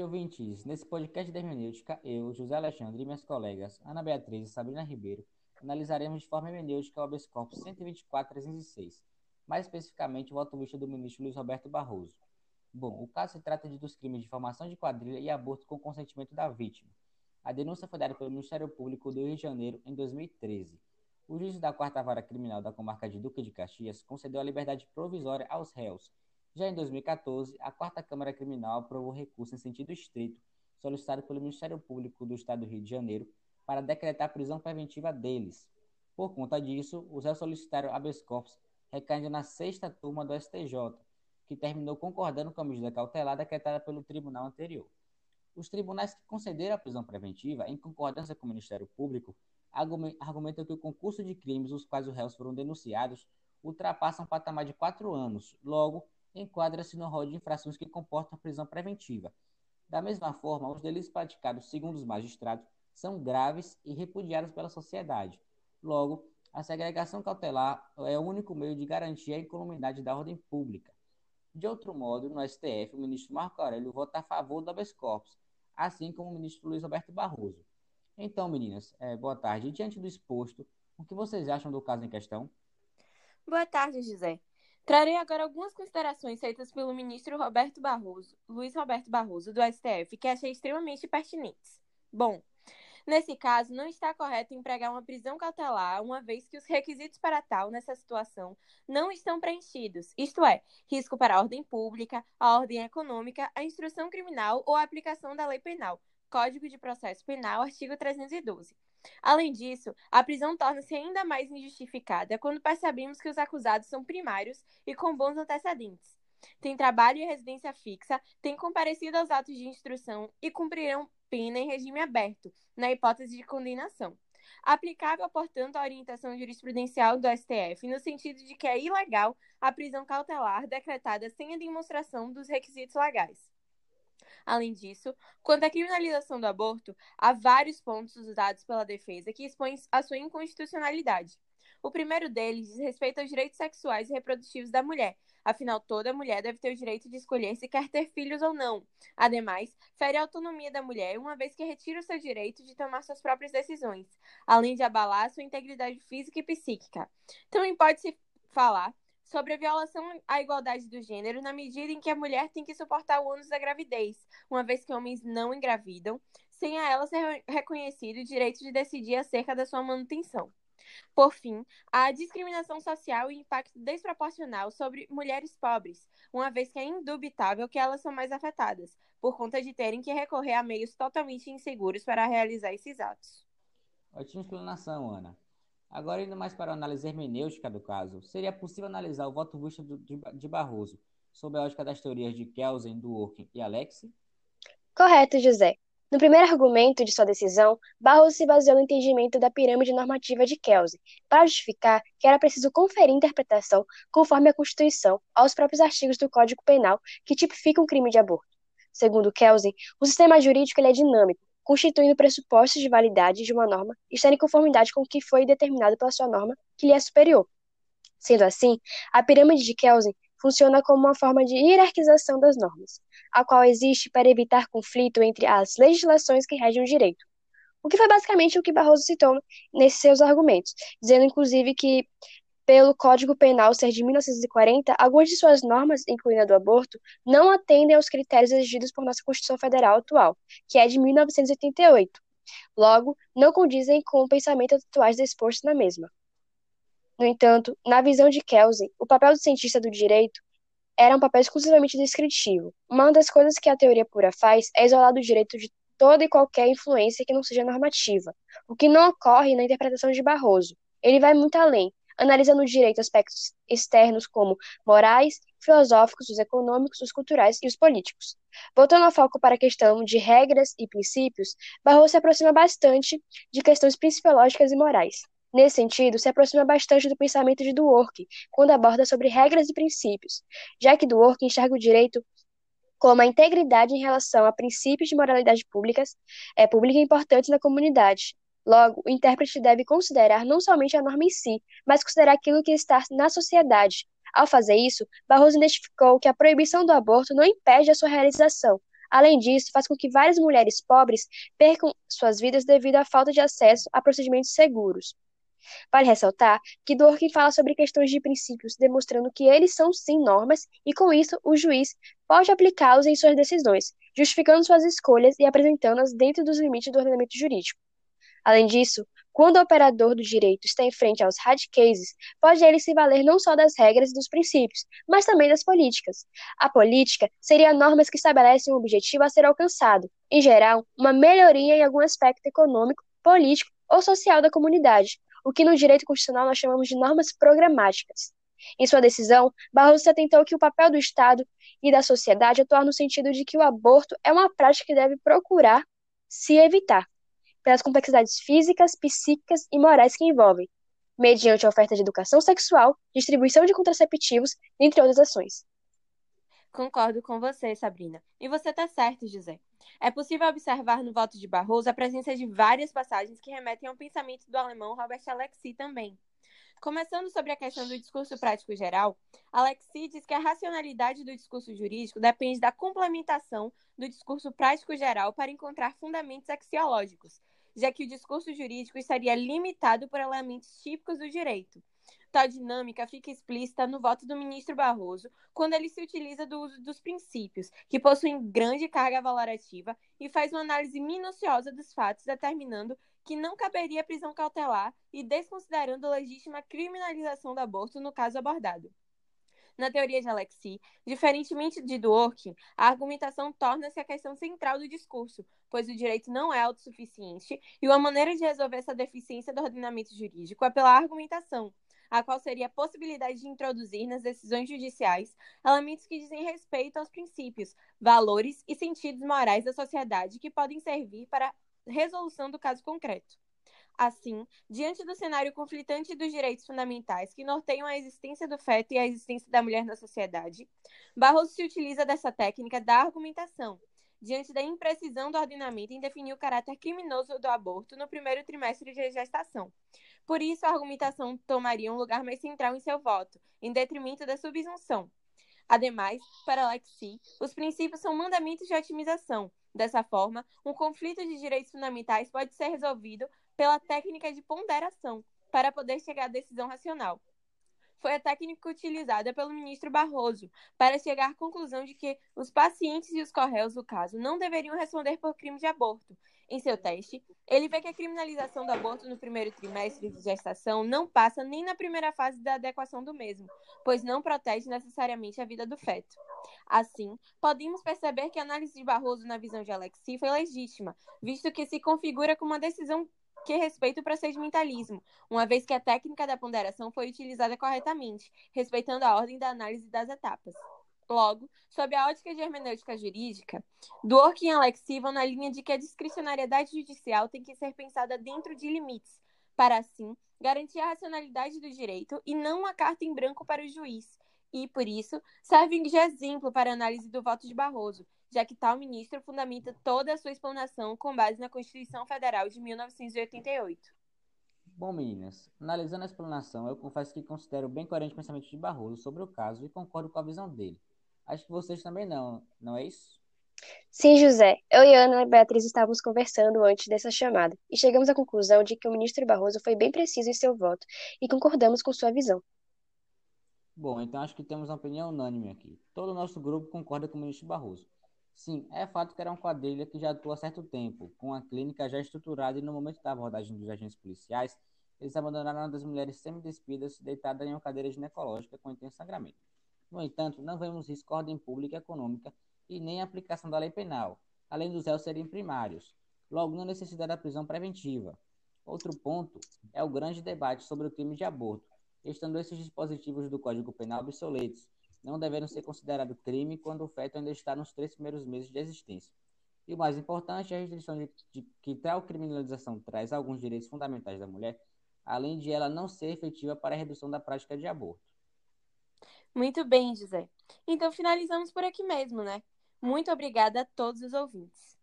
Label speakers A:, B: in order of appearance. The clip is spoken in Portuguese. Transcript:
A: tarde, ouvintes. Nesse podcast de hermenêutica, eu, José Alexandre e minhas colegas Ana Beatriz e Sabrina Ribeiro analisaremos de forma hermenêutica o habeas corpus 124.306, mais especificamente o voto vista do ministro Luiz Roberto Barroso. Bom, o caso se trata de dos crimes de formação de quadrilha e aborto com consentimento da vítima. A denúncia foi dada pelo Ministério Público do Rio de Janeiro em 2013. O juiz da Quarta Vara Criminal da Comarca de Duque de Caxias concedeu a liberdade provisória aos réus. Já em 2014, a Quarta Câmara Criminal aprovou recurso em sentido estrito, solicitado pelo Ministério Público do Estado do Rio de Janeiro, para decretar prisão preventiva deles. Por conta disso, os réus solicitaram habeas corpus recaindo na sexta turma do STJ, que terminou concordando com a medida cautelar decretada pelo tribunal anterior. Os tribunais que concederam a prisão preventiva, em concordância com o Ministério Público, argumentam que o concurso de crimes os quais os réus foram denunciados ultrapassam o patamar de quatro anos, logo, enquadra-se no rol de infrações que comportam prisão preventiva. Da mesma forma, os delitos praticados, segundo os magistrados, são graves e repudiados pela sociedade. Logo, a segregação cautelar é o único meio de garantir a incolumidade da ordem pública. De outro modo, no STF, o ministro Marco Aurélio vota a favor do habeas corpus, assim como o ministro Luiz Roberto Barroso. Então, meninas, é, boa tarde. Diante do exposto, o que vocês acham do caso em questão?
B: Boa tarde, José. Trarei agora algumas considerações feitas pelo ministro Roberto Barroso, Luiz Roberto Barroso, do STF, que achei extremamente pertinentes. Bom, Nesse caso, não está correto empregar uma prisão cautelar, uma vez que os requisitos para tal, nessa situação, não estão preenchidos, isto é, risco para a ordem pública, a ordem econômica, a instrução criminal ou a aplicação da lei penal. Código de Processo Penal, artigo 312. Além disso, a prisão torna-se ainda mais injustificada quando percebemos que os acusados são primários e com bons antecedentes. Têm trabalho e residência fixa, têm comparecido aos atos de instrução e cumprirão pena em regime aberto, na hipótese de condenação. Aplicável, portanto, a orientação jurisprudencial do STF, no sentido de que é ilegal a prisão cautelar decretada sem a demonstração dos requisitos legais. Além disso, quanto à criminalização do aborto, há vários pontos usados pela defesa que expõem a sua inconstitucionalidade. O primeiro deles diz respeito aos direitos sexuais e reprodutivos da mulher, Afinal, toda mulher deve ter o direito de escolher se quer ter filhos ou não. Ademais, fere a autonomia da mulher, uma vez que retira o seu direito de tomar suas próprias decisões, além de abalar sua integridade física e psíquica. Também pode-se falar sobre a violação à igualdade do gênero na medida em que a mulher tem que suportar o ônus da gravidez, uma vez que homens não engravidam, sem a ela ser reconhecido o direito de decidir acerca da sua manutenção. Por fim, a discriminação social e impacto desproporcional sobre mulheres pobres, uma vez que é indubitável que elas são mais afetadas, por conta de terem que recorrer a meios totalmente inseguros para realizar esses atos.
A: Ótima explanação, Ana. Agora, indo mais para a análise hermenêutica do caso, seria possível analisar o voto visto de Barroso sob a ótica das teorias de Kelsen, Dworkin e Alexi?
C: Correto, José. No primeiro argumento de sua decisão, Barroso se baseou no entendimento da pirâmide normativa de Kelsen, para justificar que era preciso conferir interpretação, conforme a Constituição, aos próprios artigos do Código Penal que tipificam o crime de aborto. Segundo Kelsen, o sistema jurídico é dinâmico, constituindo pressupostos de validade de uma norma estar em conformidade com o que foi determinado pela sua norma, que lhe é superior. Sendo assim, a pirâmide de Kelsen funciona como uma forma de hierarquização das normas, a qual existe para evitar conflito entre as legislações que regem o direito. O que foi basicamente o que Barroso citou nesses seus argumentos, dizendo inclusive que, pelo Código Penal ser de 1940, algumas de suas normas, incluindo a do aborto, não atendem aos critérios exigidos por nossa Constituição Federal atual, que é de 1988. Logo, não condizem com o pensamento atual exposto na mesma. No entanto, na visão de Kelsen, o papel do cientista do direito era um papel exclusivamente descritivo. Uma das coisas que a teoria pura faz é isolar do direito de toda e qualquer influência que não seja normativa, o que não ocorre na interpretação de Barroso. Ele vai muito além, analisando o direito aspectos externos como morais, filosóficos, os econômicos, os culturais e os políticos. Voltando ao foco para a questão de regras e princípios, Barroso se aproxima bastante de questões principiológicas e morais. Nesse sentido, se aproxima bastante do pensamento de Dworkin, quando aborda sobre regras e princípios, já que Dworkin enxerga o direito como a integridade em relação a princípios de moralidade públicas, é, pública importantes na comunidade. Logo, o intérprete deve considerar não somente a norma em si, mas considerar aquilo que está na sociedade. Ao fazer isso, Barroso identificou que a proibição do aborto não impede a sua realização, Além disso, faz com que várias mulheres pobres percam suas vidas devido à falta de acesso a procedimentos seguros. Vale ressaltar que Dworkin fala sobre questões de princípios, demonstrando que eles são sim normas e, com isso, o juiz pode aplicá-los em suas decisões, justificando suas escolhas e apresentando-as dentro dos limites do ordenamento jurídico. Além disso, quando o operador do direito está em frente aos hard cases, pode ele se valer não só das regras e dos princípios, mas também das políticas. A política seria normas que estabelecem um objetivo a ser alcançado, em geral, uma melhoria em algum aspecto econômico, político ou social da comunidade, o que no direito constitucional nós chamamos de normas programáticas. Em sua decisão, Barroso se atentou que o papel do Estado e da sociedade atuar no sentido de que o aborto é uma prática que deve procurar se evitar, pelas complexidades físicas, psíquicas e morais que envolvem, mediante a oferta de educação sexual, distribuição de contraceptivos, entre outras ações.
B: Concordo com você, Sabrina. E você está certo, José. É possível observar no voto de Barroso a presença de várias passagens que remetem ao pensamento do alemão Robert Alexi também. Começando sobre a questão do discurso prático geral, Alexi diz que a racionalidade do discurso jurídico depende da complementação do discurso prático geral para encontrar fundamentos axiológicos, já que o discurso jurídico estaria limitado por elementos típicos do direito. Tal dinâmica fica explícita no voto do ministro Barroso, quando ele se utiliza do uso dos princípios, que possuem grande carga valorativa, e faz uma análise minuciosa dos fatos, determinando que não caberia prisão cautelar e desconsiderando legítima criminalização do aborto no caso abordado. Na teoria de Alexi, diferentemente de Dworkin, a argumentação torna-se a questão central do discurso, pois o direito não é autossuficiente e uma maneira de resolver essa deficiência do ordenamento jurídico é pela argumentação, a qual seria a possibilidade de introduzir nas decisões judiciais elementos que dizem respeito aos princípios, valores e sentidos morais da sociedade que podem servir para a resolução do caso concreto. Assim, diante do cenário conflitante dos direitos fundamentais que norteiam a existência do feto e a existência da mulher na sociedade, Barroso se utiliza dessa técnica da argumentação, diante da imprecisão do ordenamento em definir o caráter criminoso do aborto no primeiro trimestre de gestação. Por isso, a argumentação tomaria um lugar mais central em seu voto, em detrimento da subsunção. Ademais, para Alexi, os princípios são mandamentos de otimização. Dessa forma, um conflito de direitos fundamentais pode ser resolvido pela técnica de ponderação, para poder chegar à decisão racional. Foi a técnica utilizada pelo ministro Barroso para chegar à conclusão de que os pacientes e os correios do caso não deveriam responder por crime de aborto. Em seu teste, ele vê que a criminalização do aborto no primeiro trimestre de gestação não passa nem na primeira fase da adequação do mesmo, pois não protege necessariamente a vida do feto. Assim, podemos perceber que a análise de Barroso na visão de Alexi foi legítima, visto que se configura como uma decisão que respeita o procedimentalismo, uma vez que a técnica da ponderação foi utilizada corretamente, respeitando a ordem da análise das etapas. Logo, sob a ótica de hermenêutica jurídica, Dworkin e Alexi vão na linha de que a discricionariedade judicial tem que ser pensada dentro de limites, para assim garantir a racionalidade do direito e não uma carta em branco para o juiz, e, por isso, servem de exemplo para a análise do voto de Barroso, já que tal ministro fundamenta toda a sua explanação com base na Constituição Federal de 1988.
A: Bom, meninas, analisando a explanação, eu confesso que considero bem coerente o pensamento de Barroso sobre o caso e concordo com a visão dele. Acho que vocês também não, não é isso?
C: Sim, José. Eu e Ana e Beatriz estávamos conversando antes dessa chamada e chegamos à conclusão de que o ministro Barroso foi bem preciso em seu voto e concordamos com sua visão.
A: Bom, então acho que temos uma opinião unânime aqui. Todo o nosso grupo concorda com o ministro Barroso. Sim, é fato que era uma quadrilha que já atua há certo tempo, com a clínica já estruturada e no momento da abordagem dos agentes policiais, eles abandonaram uma das mulheres semi-despidas deitada em uma cadeira ginecológica com intenso sangramento. No entanto, não vemos risco à ordem pública e econômica e nem a aplicação da lei penal, além dos réus serem primários. Logo, não necessidade da prisão preventiva. Outro ponto é o grande debate sobre o crime de aborto, estando esses dispositivos do Código Penal obsoletos, não devendo ser considerado crime quando o feto ainda está nos três primeiros meses de existência. E o mais importante é a restrição de, de que tal criminalização traz alguns direitos fundamentais da mulher, além de ela não ser efetiva para a redução da prática de aborto.
B: Muito bem, José. Então finalizamos por aqui mesmo, né? Muito obrigada a todos os ouvintes.